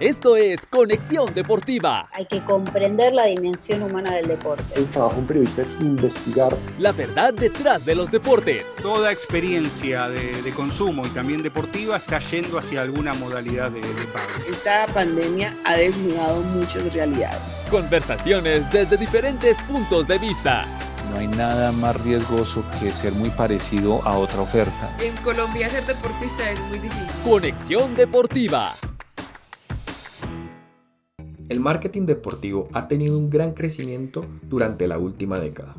Esto es Conexión Deportiva. Hay que comprender la dimensión humana del deporte. El trabajo de un periodista es investigar. La verdad detrás de los deportes. Toda experiencia de, de consumo y también deportiva está yendo hacia alguna modalidad de, de pago. Esta pandemia ha desnudado muchas realidades. Conversaciones desde diferentes puntos de vista. No hay nada más riesgoso que ser muy parecido a otra oferta. En Colombia ser deportista es muy difícil. Conexión Deportiva. El marketing deportivo ha tenido un gran crecimiento durante la última década.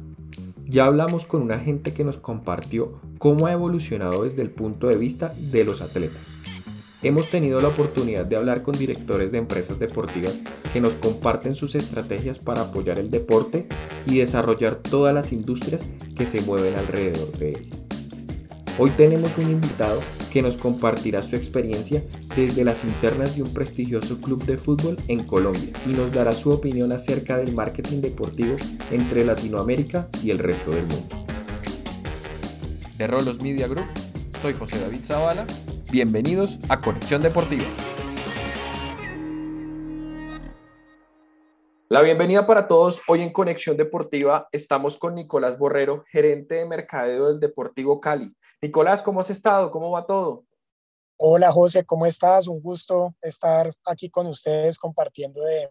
Ya hablamos con una gente que nos compartió cómo ha evolucionado desde el punto de vista de los atletas. Hemos tenido la oportunidad de hablar con directores de empresas deportivas que nos comparten sus estrategias para apoyar el deporte y desarrollar todas las industrias que se mueven alrededor de él. Hoy tenemos un invitado que nos compartirá su experiencia desde las internas de un prestigioso club de fútbol en Colombia y nos dará su opinión acerca del marketing deportivo entre Latinoamérica y el resto del mundo. De Rolos Media Group, soy José David Zavala. Bienvenidos a Conexión Deportiva. La bienvenida para todos. Hoy en Conexión Deportiva estamos con Nicolás Borrero, gerente de mercadeo del Deportivo Cali. Nicolás, ¿cómo has estado? ¿Cómo va todo? Hola José, ¿cómo estás? Un gusto estar aquí con ustedes compartiendo de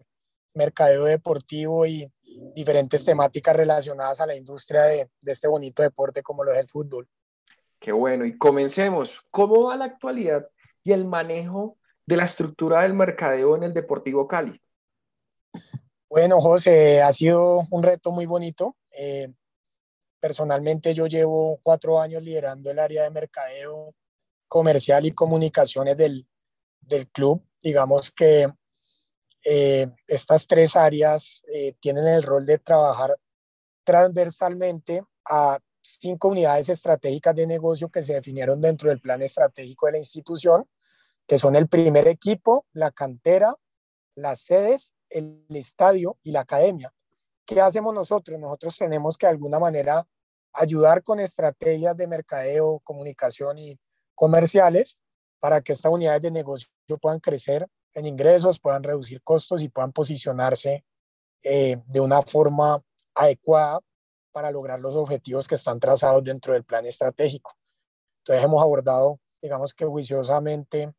mercadeo deportivo y diferentes temáticas relacionadas a la industria de, de este bonito deporte como lo es el fútbol. Qué bueno, y comencemos. ¿Cómo va la actualidad y el manejo de la estructura del mercadeo en el Deportivo Cali? Bueno, José, ha sido un reto muy bonito. Eh, personalmente yo llevo cuatro años liderando el área de mercadeo comercial y comunicaciones del, del club. Digamos que eh, estas tres áreas eh, tienen el rol de trabajar transversalmente a cinco unidades estratégicas de negocio que se definieron dentro del plan estratégico de la institución, que son el primer equipo, la cantera, las sedes, el estadio y la academia. ¿Qué hacemos nosotros? Nosotros tenemos que de alguna manera ayudar con estrategias de mercadeo, comunicación y comerciales para que estas unidades de negocio puedan crecer en ingresos, puedan reducir costos y puedan posicionarse eh, de una forma adecuada para lograr los objetivos que están trazados dentro del plan estratégico. Entonces hemos abordado, digamos que juiciosamente,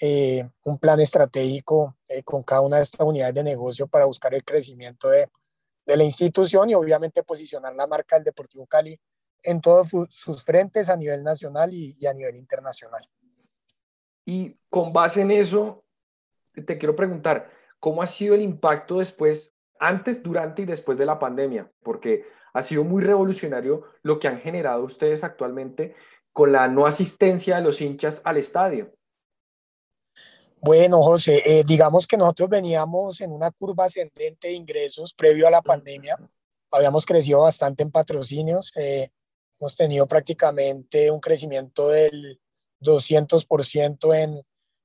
eh, un plan estratégico eh, con cada una de estas unidades de negocio para buscar el crecimiento de, de la institución y obviamente posicionar la marca del Deportivo Cali en todos sus frentes a nivel nacional y, y, a nivel internacional. Y con base en eso, te quiero preguntar, ¿cómo ha sido el impacto después, antes, durante y después de la pandemia? Porque ha sido muy revolucionario lo que han generado ustedes actualmente con la no asistencia de los hinchas al estadio. Bueno, José, eh, digamos que nosotros veníamos en una curva ascendente de ingresos previo a la pandemia. Habíamos crecido bastante en patrocinios. Eh, hemos tenido prácticamente un crecimiento del 200% en,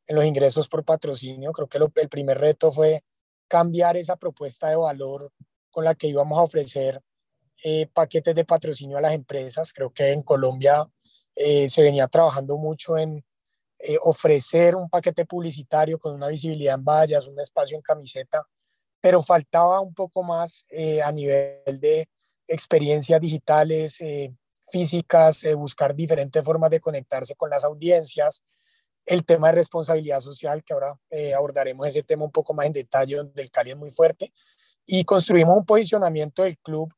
en los ingresos por patrocinio. Creo que lo, el primer reto fue cambiar esa propuesta de valor con la que íbamos a ofrecer eh, paquetes de patrocinio a las empresas. Creo que en Colombia eh, se venía trabajando mucho en eh, ofrecer un paquete publicitario con una visibilidad en vallas, un espacio en camiseta, pero faltaba un poco más eh, a nivel de experiencias digitales, eh, físicas, buscar diferentes formas de conectarse con las audiencias, el tema de responsabilidad social, que ahora abordaremos ese tema un poco más en detalle, donde el Cali es muy fuerte, y construimos un posicionamiento del club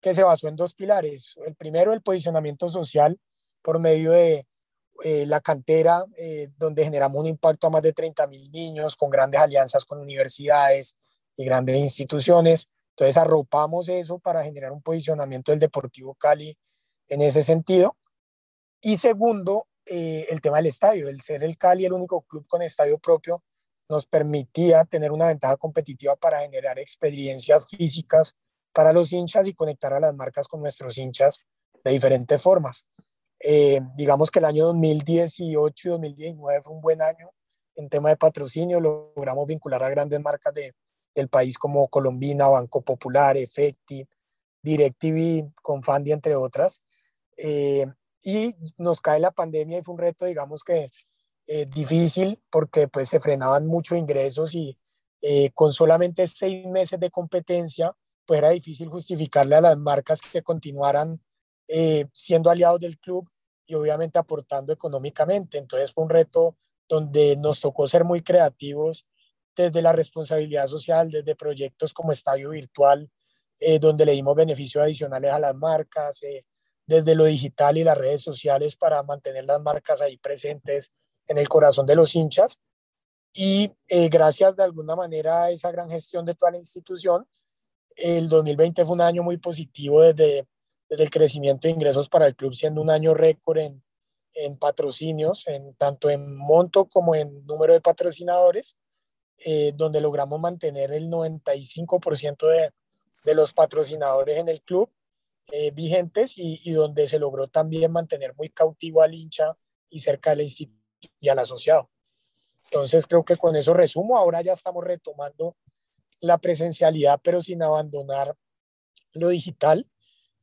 que se basó en dos pilares. El primero, el posicionamiento social por medio de eh, la cantera, eh, donde generamos un impacto a más de 30 mil niños con grandes alianzas con universidades y grandes instituciones. Entonces arropamos eso para generar un posicionamiento del Deportivo Cali en ese sentido. Y segundo, eh, el tema del estadio. El ser el Cali el único club con estadio propio nos permitía tener una ventaja competitiva para generar experiencias físicas para los hinchas y conectar a las marcas con nuestros hinchas de diferentes formas. Eh, digamos que el año 2018 y 2019 fue un buen año en tema de patrocinio, logramos vincular a grandes marcas de, del país como Colombina, Banco Popular, Efecti, DirecTV, Confandi, entre otras. Eh, y nos cae la pandemia y fue un reto, digamos que difícil porque pues se frenaban muchos ingresos y con solamente seis meses de competencia, pues era difícil justificarle a las marcas que continuaran siendo aliados del club y obviamente aportando económicamente. Entonces fue un reto donde nos tocó ser muy creativos desde la responsabilidad social, desde proyectos como Estadio Virtual, eh, donde le dimos beneficios adicionales a las marcas, eh, desde lo digital y las redes sociales para mantener las marcas ahí presentes en el corazón de los hinchas. Y eh, gracias de alguna manera a esa gran gestión de toda la institución, el 2020 fue un año muy positivo desde desde el crecimiento de ingresos para el club, siendo un año récord en, en patrocinios, en, tanto en monto como en número de patrocinadores, eh, donde logramos mantener el 95% de, de, los patrocinadores en el club eh, vigentes y, y, donde se logró también mantener muy cautivo al hincha y cerca del instituto y al asociado. Entonces creo que con eso resumo, ahora ya estamos retomando la presencialidad, pero sin abandonar lo digital.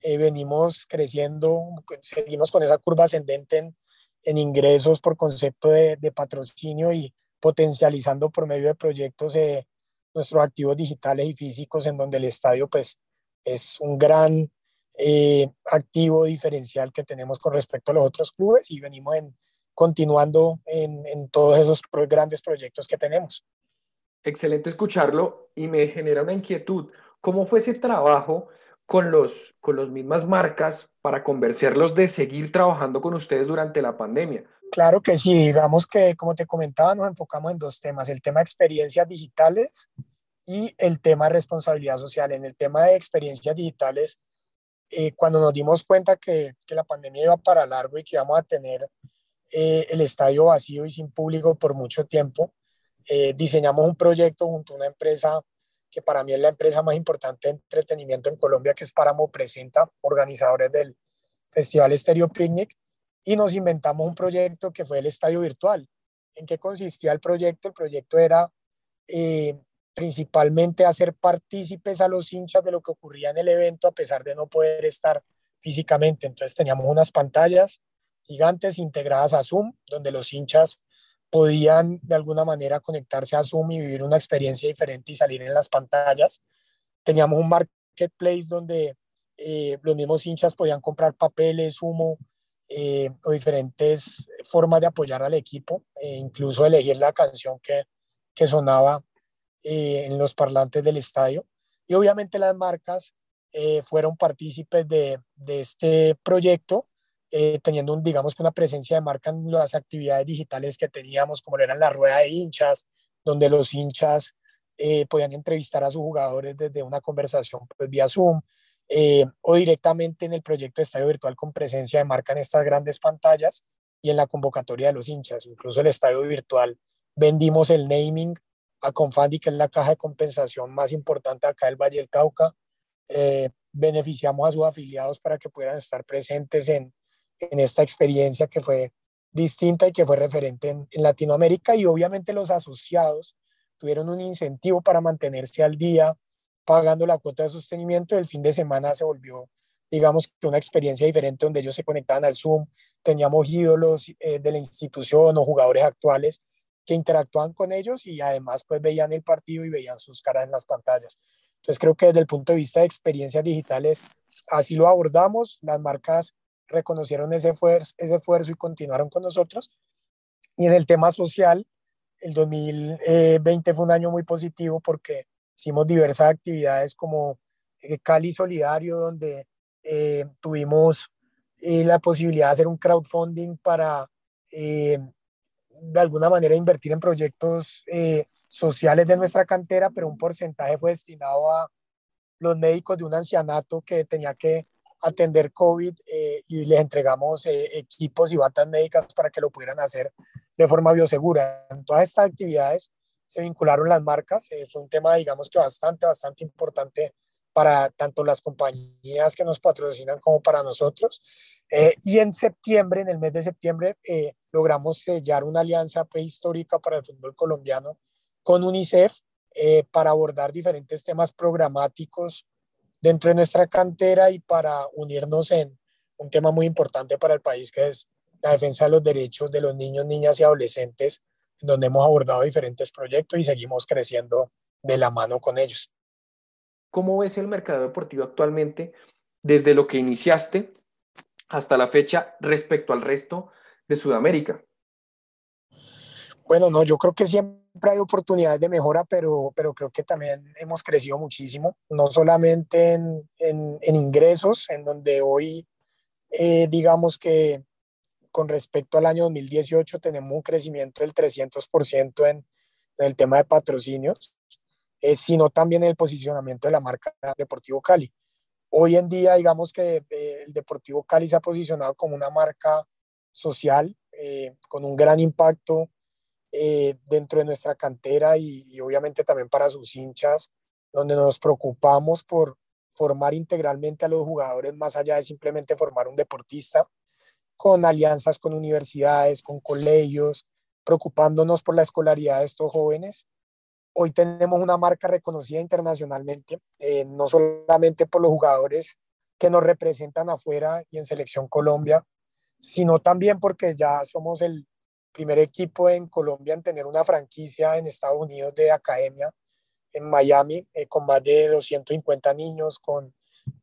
Eh, venimos creciendo, seguimos con esa curva ascendente en, en ingresos por concepto de, de, patrocinio y potencializando por medio de proyectos eh, nuestros activos digitales y físicos en donde el estadio pues es un gran eh, activo diferencial que tenemos con respecto a los otros clubes y venimos en, continuando en, en todos esos grandes proyectos que tenemos. Excelente escucharlo y me genera una inquietud. ¿Cómo fue ese trabajo con los, con las mismas marcas para convencerlos de seguir trabajando con ustedes durante la pandemia? Claro que sí, digamos que como te comentaba, nos enfocamos en dos temas, el tema de experiencias digitales y el tema de responsabilidad social. En el tema de experiencias digitales, eh, cuando nos dimos cuenta que, que, la pandemia iba para largo y que íbamos a tener eh, el estadio vacío y sin público por mucho tiempo, eh, diseñamos un proyecto junto a una empresa que para mí es la empresa más importante de entretenimiento en Colombia, que es Páramo Presenta, organizadores del Festival Stereo Picnic, y nos inventamos un proyecto que fue el Estadio Virtual. ¿En qué consistía el proyecto? El proyecto era eh, principalmente hacer partícipes a los hinchas de lo que ocurría en el evento, a pesar de no poder estar físicamente. Entonces teníamos unas pantallas gigantes integradas a Zoom, donde los hinchas podían de alguna manera conectarse a Zoom y vivir una experiencia diferente y salir en las pantallas. Teníamos un marketplace donde eh, los mismos hinchas podían comprar papeles, humo eh, o diferentes formas de apoyar al equipo, e incluso elegir la canción que, que sonaba eh, en los parlantes del estadio. Y obviamente las marcas fueron partícipes de, de este proyecto eh, teniendo, un, digamos, una presencia de marca en las actividades digitales que teníamos, como eran la rueda de hinchas, donde los hinchas eh, podían entrevistar a sus jugadores desde una conversación pues, vía Zoom, eh, o directamente en el proyecto de estadio virtual con presencia de marca en estas grandes pantallas y en la convocatoria de los hinchas. Incluso el estadio virtual vendimos el naming a Confandi, que es la caja de compensación más importante acá del Valle del Cauca. beneficiamos a sus afiliados para que puedan estar presentes en, en esta experiencia que fue distinta y que fue referente en, Latinoamérica y obviamente los asociados tuvieron un incentivo para mantenerse al día pagando la cuota de sostenimiento. El fin de semana se volvió, digamos, una experiencia diferente donde ellos se conectaban al Zoom, teníamos ídolos eh, de la institución o jugadores actuales que interactuaban con ellos y además pues veían el partido y veían sus caras en las pantallas. Entonces creo que desde el punto de vista de experiencias digitales, así lo abordamos. Las marcas reconocieron ese esfuerzo, ese esfuerzo y continuaron con nosotros. Y en el tema social, el 2020 fue un año muy positivo porque hicimos diversas actividades como eh, Cali Solidario, donde eh, tuvimos eh, la posibilidad de hacer un crowdfunding para de alguna manera invertir en proyectos sociales de nuestra cantera, pero un porcentaje fue destinado a los médicos de un ancianato que tenía que atender COVID eh, y les entregamos eh, equipos y batas médicas para que lo pudieran hacer de forma biosegura. En todas estas actividades se vincularon las marcas, eh, fue un tema, digamos que bastante, bastante importante para tanto las compañías que nos patrocinan como para nosotros. y en septiembre, en el mes de septiembre, logramos sellar una alianza prehistórica para el fútbol colombiano con UNICEF para abordar diferentes temas programáticos dentro de nuestra cantera y para unirnos en un tema muy importante para el país que es la defensa de los derechos de los niños, niñas y adolescentes, en donde hemos abordado diferentes proyectos y seguimos creciendo de la mano con ellos. ¿Cómo ves el mercado deportivo actualmente desde lo que iniciaste hasta la fecha respecto al resto de Sudamérica? Bueno, no, yo creo que siempre hay oportunidades de mejora, pero, pero creo que también hemos crecido muchísimo, no solamente en, en, ingresos, en donde hoy eh, digamos que con respecto al año 2018 tenemos un crecimiento del 300% en, en, el tema de patrocinios, eh, sino también en el posicionamiento de la marca Deportivo Cali. Hoy en día, digamos que eh, el Deportivo Cali se ha posicionado como una marca social con un gran impacto eh, dentro de nuestra cantera y, obviamente también para sus hinchas, donde nos preocupamos por formar integralmente a los jugadores más allá de simplemente formar un deportista, con alianzas con universidades, con colegios, preocupándonos por la escolaridad de estos jóvenes. Hoy tenemos una marca reconocida internacionalmente, eh, no solamente por los jugadores que nos representan afuera y en Selección Colombia, sino también porque ya somos el, primer equipo en Colombia en tener una franquicia en Estados Unidos de academia en Miami, eh, con más de 250 niños, con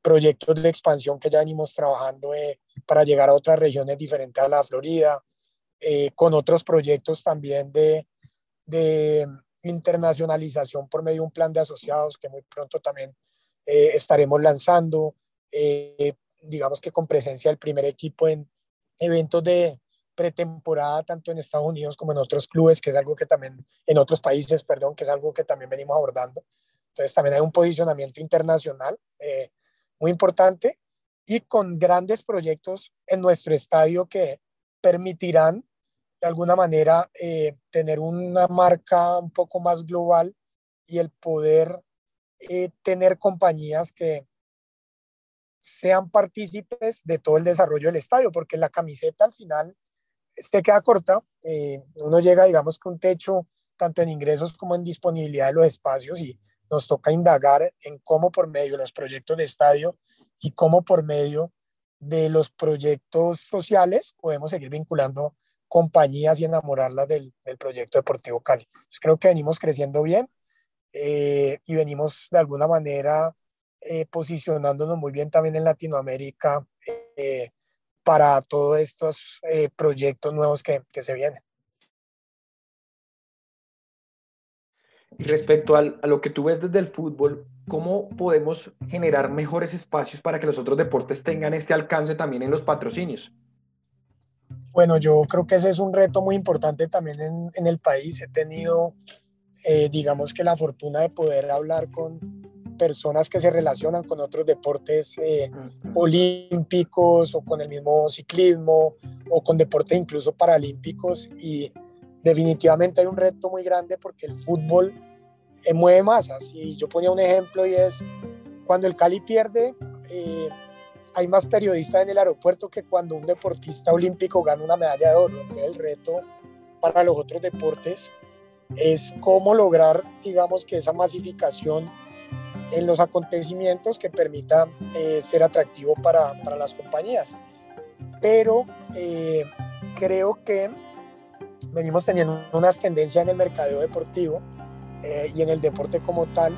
proyectos de expansión que ya venimos trabajando eh, para llegar a otras regiones diferentes a la Florida, eh, con otros proyectos también de, de internacionalización por medio de un plan de asociados que muy pronto también estaremos lanzando, digamos que con presencia del primer equipo en eventos de, pretemporada tanto en Estados Unidos como en otros clubes, que es algo que también, en otros países, perdón, que es algo que también venimos abordando. Entonces también hay un posicionamiento internacional eh, muy importante y con grandes proyectos en nuestro estadio que permitirán de alguna manera eh, tener una marca un poco más global y el poder eh, tener compañías que sean partícipes de todo el desarrollo del estadio, porque la camiseta al final este queda corta, eh, uno llega, digamos, con un techo tanto en ingresos como en disponibilidad de los espacios y nos toca indagar en cómo por medio de los proyectos de estadio y cómo por medio de los proyectos sociales podemos seguir vinculando compañías y enamorarlas del, del proyecto deportivo Cali. creo que venimos creciendo bien eh, y venimos de alguna manera eh, posicionándonos muy bien también en Latinoamérica para todos estos eh, proyectos nuevos que, que, se vienen. Y respecto al, a lo que tú ves desde el fútbol, ¿cómo podemos generar mejores espacios para que los otros deportes tengan este alcance también en los patrocinios? Bueno, yo creo que ese es un reto muy importante también en, en el país. He tenido, eh, digamos que la fortuna de poder hablar con personas que se relacionan con otros deportes eh, olímpicos o con el mismo ciclismo o con deportes incluso paralímpicos. Y definitivamente hay un reto muy grande porque el fútbol eh, mueve masas y yo ponía un ejemplo y es cuando el Cali pierde eh, hay más periodistas en el aeropuerto que cuando un deportista olímpico gana una medalla de oro. Entonces el reto para los otros deportes es cómo lograr, digamos, que esa masificación en los acontecimientos que permita eh, ser atractivo para, para, las compañías. Pero eh, creo que venimos teniendo unas tendencias en el mercado deportivo eh, y en el deporte como tal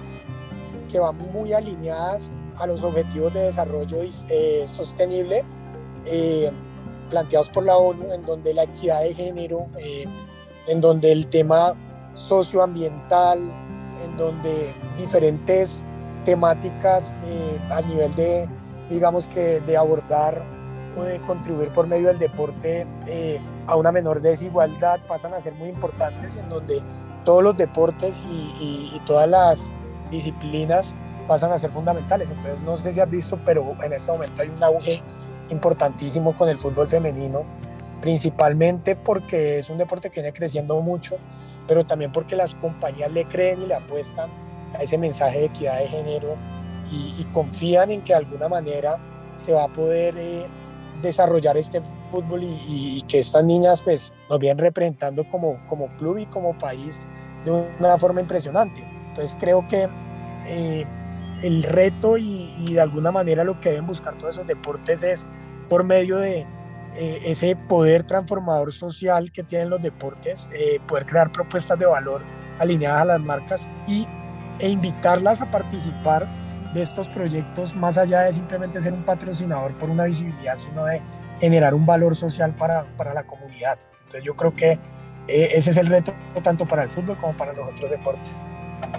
que van muy alineadas a los objetivos de desarrollo sostenible planteados por la ONU, en donde la equidad de género, en donde el tema socioambiental, en donde diferentes temáticas eh, a nivel de, digamos que, de abordar o de contribuir por medio del deporte eh, a una menor desigualdad pasan a ser muy importantes en donde todos los deportes y, y, todas las disciplinas pasan a ser fundamentales. Entonces, no sé si has visto, pero en este momento hay un auge importantísimo con el fútbol femenino, principalmente porque es un deporte que viene creciendo mucho, pero también porque las compañías le creen y le apuestan a ese mensaje de equidad de género y, confían en que de alguna manera se va a poder eh, desarrollar este fútbol y, que estas niñas pues nos vienen representando como, como club y como país de una forma impresionante. Entonces creo que eh, el reto y, de alguna manera lo que deben buscar todos esos deportes es por medio de eh, ese poder transformador social que tienen los deportes, eh, poder crear propuestas de valor alineadas a las marcas y, e invitarlas a participar de estos proyectos más allá de simplemente ser un patrocinador por una visibilidad, sino de generar un valor social para, para la comunidad. Entonces yo creo que eh, ese es el reto tanto para el fútbol como para los otros deportes.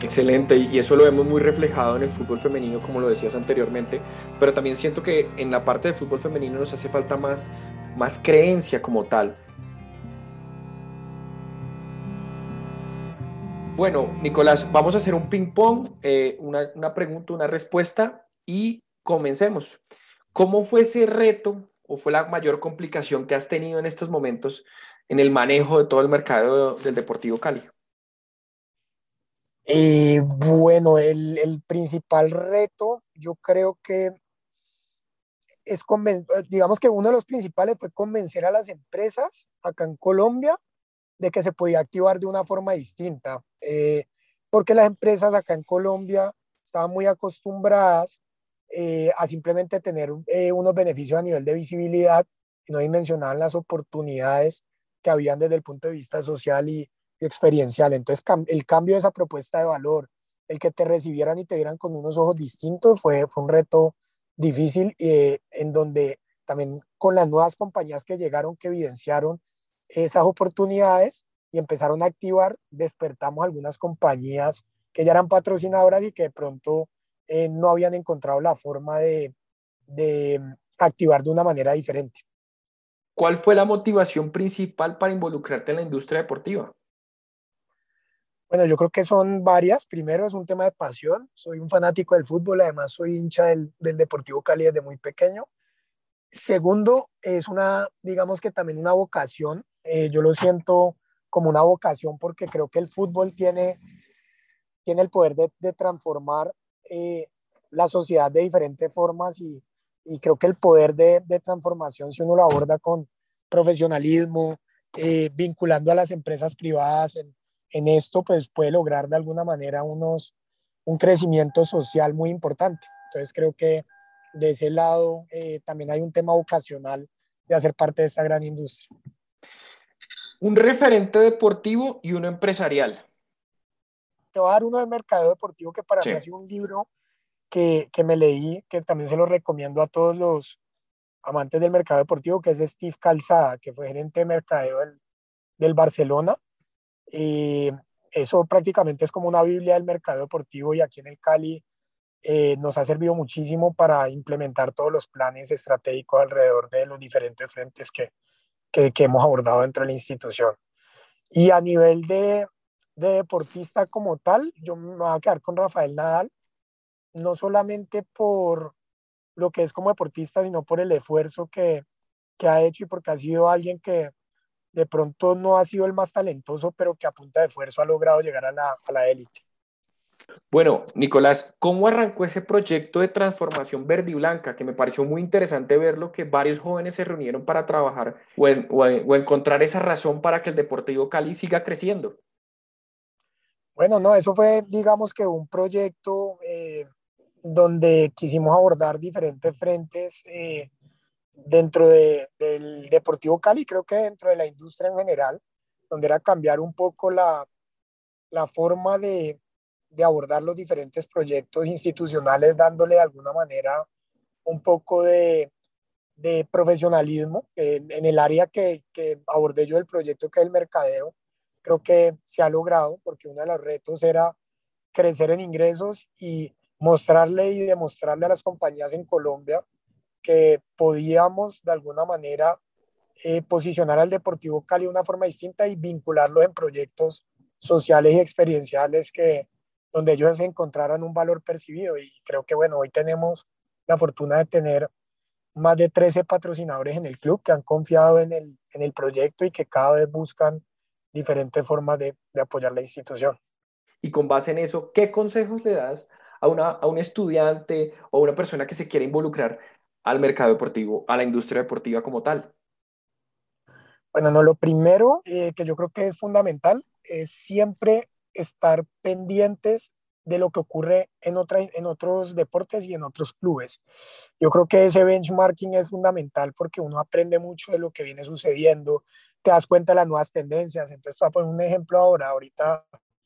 Excelente, y eso lo vemos muy reflejado en el fútbol femenino, como lo decías anteriormente, pero también siento que en la parte del fútbol femenino nos hace falta más, más creencia como tal. Bueno, Nicolás, vamos a hacer un ping-pong, eh, una, pregunta, una respuesta y comencemos. ¿Cómo fue ese reto o fue la mayor complicación que has tenido en estos momentos en el manejo de todo el mercado del Deportivo Cali? Eh, bueno, el, el, principal reto yo creo que es digamos que uno de los principales fue convencer a las empresas acá en Colombia de que se podía activar de una forma distinta, eh, porque las empresas acá en Colombia estaban muy acostumbradas eh, a simplemente tener eh, unos beneficios a nivel de visibilidad y no dimensionaban las oportunidades que habían desde el punto de vista social y, experiencial. Entonces, el cambio de esa propuesta de valor, el que te recibieran y te vieran con unos ojos distintos, fue, fue un reto difícil eh, en donde también con las nuevas compañías que llegaron, que evidenciaron esas oportunidades y empezaron a activar, despertamos algunas compañías que ya eran patrocinadoras y que de pronto eh, no habían encontrado la forma de, de activar de una manera diferente. ¿Cuál fue la motivación principal para involucrarte en la industria deportiva? Bueno, yo creo que son varias. Primero es un tema de pasión. Soy un fanático del fútbol, además soy hincha del, del, Deportivo Cali desde muy pequeño. Segundo, es una, digamos que también una vocación. Eh, yo lo siento como una vocación porque creo que el fútbol tiene, tiene el poder de, de transformar eh, la sociedad de diferentes formas y, y creo que el poder de, de, transformación, si uno lo aborda con profesionalismo, eh, vinculando a las empresas privadas en, en, esto, pues puede lograr de alguna manera unos, un crecimiento social muy importante. Entonces creo que de ese lado eh, también hay un tema vocacional de hacer parte de esta gran industria. Un referente deportivo y uno empresarial te voy a dar uno de mercadeo deportivo que para sí. mí ha sido un libro que, que, me leí, que también se lo recomiendo a todos los amantes del mercado deportivo, que es Steve Calzada, que fue gerente de mercadeo del, del Barcelona. Y eso prácticamente es como una Biblia del mercado deportivo y aquí en el Cali eh, nos ha servido muchísimo para implementar todos los planes estratégicos alrededor de los diferentes frentes que, que, que hemos abordado dentro de la institución. Y a nivel de, de deportista como tal, yo me voy a quedar con Rafael Nadal, no solamente por lo que es como deportista, sino por el esfuerzo que, que ha hecho y porque ha sido alguien que de pronto no ha sido el más talentoso, pero que a punta de esfuerzo ha logrado llegar a la, a la élite. Bueno, Nicolás, ¿cómo arrancó ese proyecto de transformación verde y blanca? Que me pareció muy interesante verlo, que varios jóvenes se reunieron para trabajar o, en, o, o encontrar esa razón para que el Deportivo Cali siga creciendo. Bueno, no, eso fue, digamos que un proyecto eh, donde quisimos abordar diferentes frentes eh, dentro de, del Deportivo Cali, creo que dentro de la industria en general, donde era cambiar un poco la, la forma de, de abordar los diferentes proyectos institucionales, dándole de alguna manera un poco de, de profesionalismo en, el área que, que abordé yo del proyecto, que es el mercadeo. Creo que se ha logrado porque uno de los retos era crecer en ingresos y mostrarle y demostrarle a las compañías en Colombia que podíamos de alguna manera eh, posicionar al Deportivo Cali de una forma distinta y vincularlo en proyectos sociales y experienciales que donde ellos encontraran un valor percibido y creo que bueno, hoy tenemos la fortuna de tener más de 13 patrocinadores en el club que han confiado en el, en el proyecto y que cada vez buscan diferentes formas de, de, apoyar la institución. Y con base en eso, ¿qué consejos le das a, una, a un estudiante o a una persona que se quiere involucrar al mercado deportivo, a la industria deportiva como tal? Bueno, no, lo primero eh, que yo creo que es fundamental es siempre estar pendientes de lo que ocurre en, otra, en otros deportes y en otros clubes. Yo creo que ese benchmarking es fundamental porque uno aprende mucho de lo que viene sucediendo, te das cuenta de las nuevas tendencias. Entonces, voy a poner un ejemplo ahora, ahorita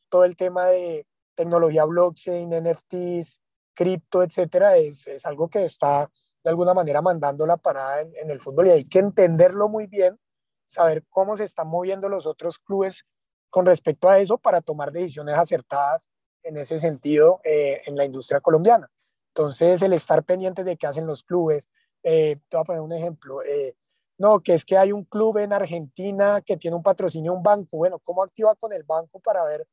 todo el tema de tecnología blockchain, NFTs, cripto, etcétera, es, es algo que está de alguna manera mandando la parada en, en el fútbol y hay que entenderlo muy bien, saber cómo se están moviendo los otros clubes con respecto a eso para tomar decisiones acertadas en ese sentido eh, en la industria colombiana. Entonces, el estar pendiente de qué hacen los clubes, eh, te voy a poner un ejemplo, eh, no, que es que hay un club en Argentina que tiene un patrocinio, un banco, bueno, ¿cómo activa con el banco para ver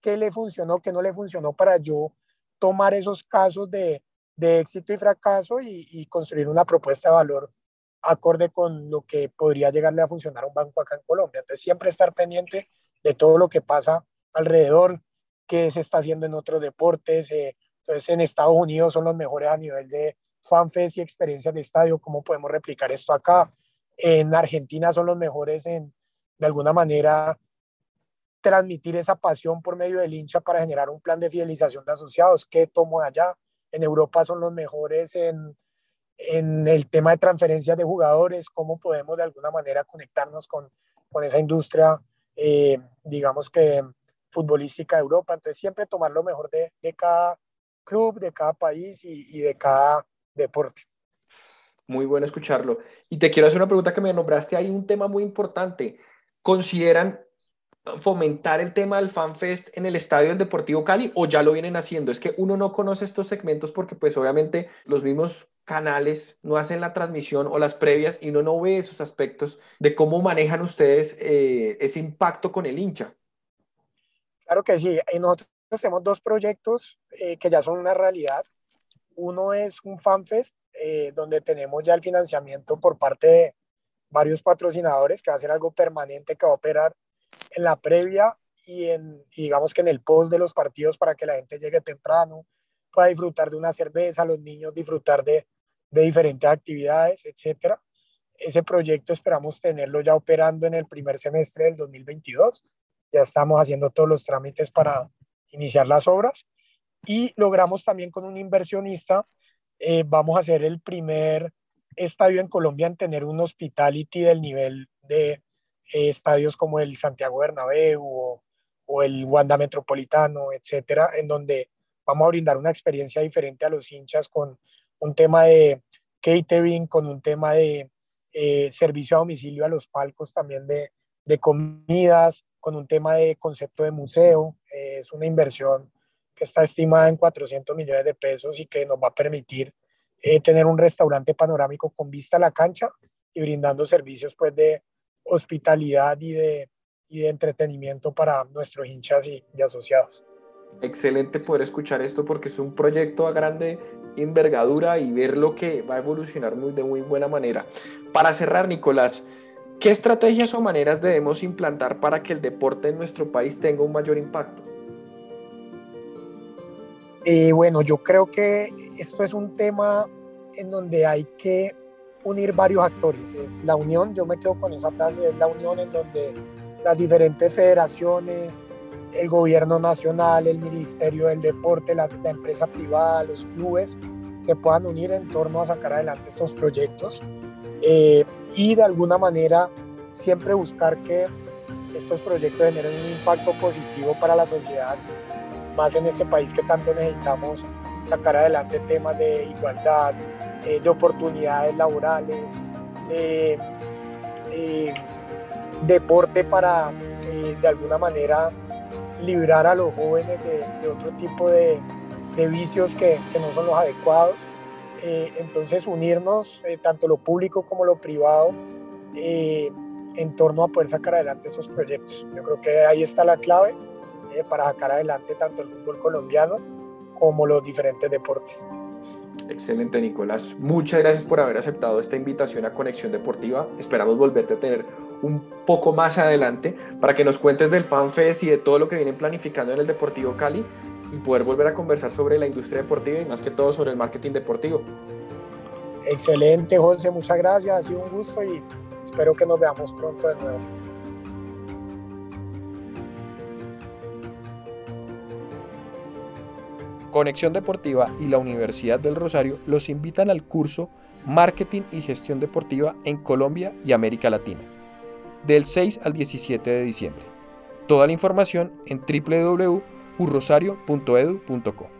qué le funcionó, qué no le funcionó para yo tomar esos casos de, de éxito y fracaso y, y, construir una propuesta de valor acorde con lo que podría llegarle a funcionar un banco acá en Colombia. Entonces, siempre estar pendiente de todo lo que pasa alrededor, qué se está haciendo en otros deportes. Eh, entonces, en Estados Unidos son los mejores a nivel de fanfest y experiencias de estadio, cómo podemos replicar esto acá. En Argentina son los mejores en, de alguna manera, transmitir esa pasión por medio del hincha para generar un plan de fidelización de asociados. ¿Qué tomo allá? En Europa son los mejores en, en el tema de transferencias de jugadores, cómo podemos de alguna manera conectarnos con, con esa industria eh, digamos que futbolística de Europa. Entonces siempre tomar lo mejor de, de cada club, de cada país y, y, de cada deporte. Muy bueno escucharlo. Y te quiero hacer una pregunta que me nombraste ahí, un tema muy importante. ¿Consideran fomentar el tema del FanFest en el estadio del Deportivo Cali o ya lo vienen haciendo? Es que uno no conoce estos segmentos porque pues obviamente los mismos canales no hacen la transmisión o las previas y uno no ve esos aspectos de cómo manejan ustedes eh, ese impacto con el hincha. Claro que sí, nosotros tenemos dos proyectos eh, que ya son una realidad. Uno es un FanFest, eh, donde tenemos ya el financiamiento por parte de varios patrocinadores, que va a ser algo permanente que va a operar en la previa y, en, digamos que en el post de los partidos para que la gente llegue temprano, pueda disfrutar de una cerveza, los niños disfrutar de, de diferentes actividades, etcétera. Ese proyecto esperamos tenerlo ya operando en el primer semestre del 2022. Ya estamos haciendo todos los trámites para iniciar las obras y logramos también con un inversionista, eh, vamos a ser el primer estadio en Colombia en tener un hospitality del nivel de estadios como el Santiago Bernabéu o, o el Wanda Metropolitano, etcétera, en donde vamos a brindar una experiencia diferente a los hinchas con un tema de catering, con un tema de eh, servicio a domicilio a los palcos también de, de, comidas, con un tema de concepto de museo. Eh, es una inversión que está estimada en 400 millones de pesos y que nos va a permitir eh, tener un restaurante panorámico con vista a la cancha y brindando servicios pues de hospitalidad y de, y de entretenimiento para nuestros hinchas y, y asociados excelente poder escuchar esto porque es un proyecto a grande envergadura y ver lo que va a evolucionar muy, de muy buena manera. Para cerrar, Nicolás, ¿qué estrategias o maneras debemos implantar para que el deporte en nuestro país tenga un mayor impacto? Eh, bueno, yo creo que esto es un tema en donde hay que unir varios actores. Es la unión, yo me quedo con esa frase, es la unión en donde las diferentes federaciones, el gobierno nacional, el Ministerio del Deporte, la, la, empresa privada, los clubes, se puedan unir en torno a sacar adelante estos proyectos eh, y de alguna manera siempre buscar que estos proyectos generen un impacto positivo para la sociedad, más en este país que tanto necesitamos sacar adelante temas de igualdad, eh, de oportunidades laborales, de eh, deporte para eh, de alguna manera librar a los jóvenes de, de otro tipo de, de vicios que, que, no son los adecuados. Eh, entonces unirnos, eh, tanto lo público como lo privado, en torno a poder sacar adelante esos proyectos. Yo creo que ahí está la clave eh, para sacar adelante tanto el fútbol colombiano como los diferentes deportes. Excelente, Nicolás. Muchas gracias por haber aceptado esta invitación a Conexión Deportiva. Esperamos volverte a tener un poco más adelante para que nos cuentes del FanFest y de todo lo que vienen planificando en el Deportivo Cali y poder volver a conversar sobre la industria deportiva y más que todo sobre el marketing deportivo. Excelente, José, muchas gracias, ha sido un gusto y espero que nos veamos pronto de nuevo. Conexión Deportiva y la Universidad del Rosario los invitan al curso Marketing y Gestión Deportiva en Colombia y América Latina, del 6 al 17 de diciembre. Toda la información en www.urrosario.edu.co.